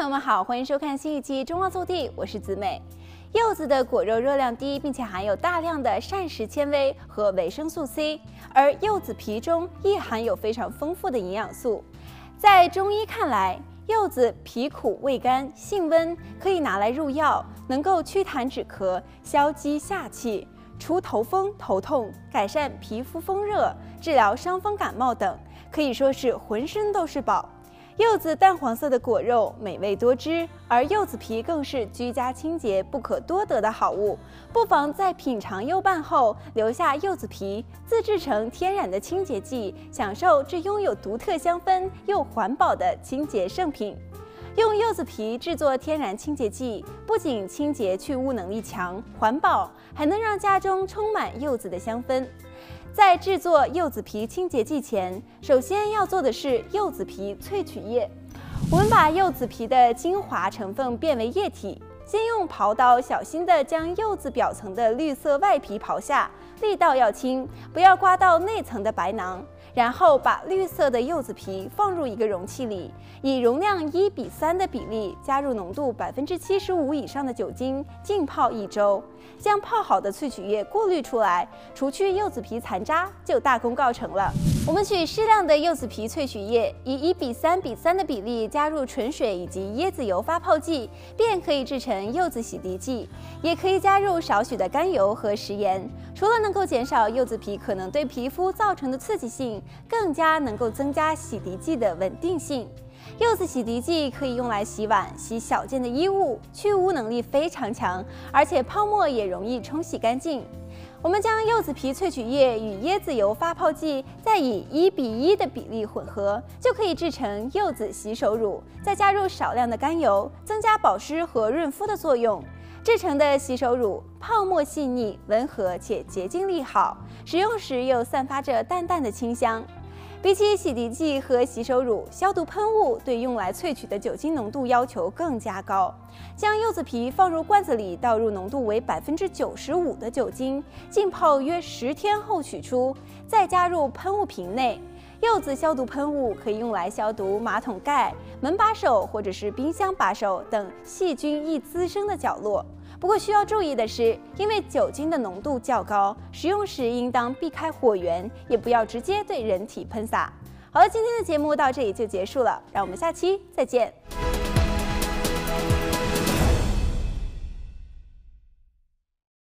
朋友们好，欢迎收看新一期《中澳速递》，我是子美。柚子的果肉热量低，并且含有大量的膳食纤维和维生素 C，而柚子皮中亦含有非常丰富的营养素。在中医看来，柚子皮苦味甘，性温，可以拿来入药，能够祛痰止咳、消积下气、除头风头痛、改善皮肤风热、治疗伤风感冒等，可以说是浑身都是宝。柚子淡黄色的果肉美味多汁，而柚子皮更是居家清洁不可多得的好物。不妨在品尝柚瓣后，留下柚子皮，自制成天然的清洁剂，享受这拥有独特香氛又环保的清洁圣品。用柚子皮制作天然清洁剂，不仅清洁去污能力强、环保，还能让家中充满柚子的香氛。在制作柚子皮清洁剂前，首先要做的是柚子皮萃取液。我们把柚子皮的精华成分变为液体，先用刨刀小心地将柚子表层的绿色外皮刨下，力道要轻，不要刮到内层的白囊。然后把绿色的柚子皮放入一个容器里，以容量一比三的比例加入浓度百分之七十五以上的酒精，浸泡一周。将泡好的萃取液过滤出来，除去柚子皮残渣，就大功告成了。我们取适量的柚子皮萃取液，以一比三比三的比例加入纯水以及椰子油发泡剂，便可以制成柚子洗涤剂。也可以加入少许的甘油和食盐，除了能够减少柚子皮可能对皮肤造成的刺激性，更加能够增加洗涤剂的稳定性。柚子洗涤剂可以用来洗碗、洗小件的衣物，去污能力非常强，而且泡沫也容易冲洗干净。我们将柚子皮萃取液与椰子油发泡剂再以一比一的比例混合，就可以制成柚子洗手乳。再加入少量的甘油，增加保湿和润肤的作用。制成的洗手乳泡沫细腻、温和且洁净力好，使用时又散发着淡淡的清香。比起洗涤剂和洗手乳，消毒喷雾对用来萃取的酒精浓度要求更加高。将柚子皮放入罐子里，倒入浓度为百分之九十五的酒精，浸泡约十天后取出，再加入喷雾瓶内。柚子消毒喷雾可以用来消毒马桶盖、门把手或者是冰箱把手等细菌易滋生的角落。不过需要注意的是，因为酒精的浓度较高，使用时应当避开火源，也不要直接对人体喷洒。好了，今天的节目到这里就结束了，让我们下期再见。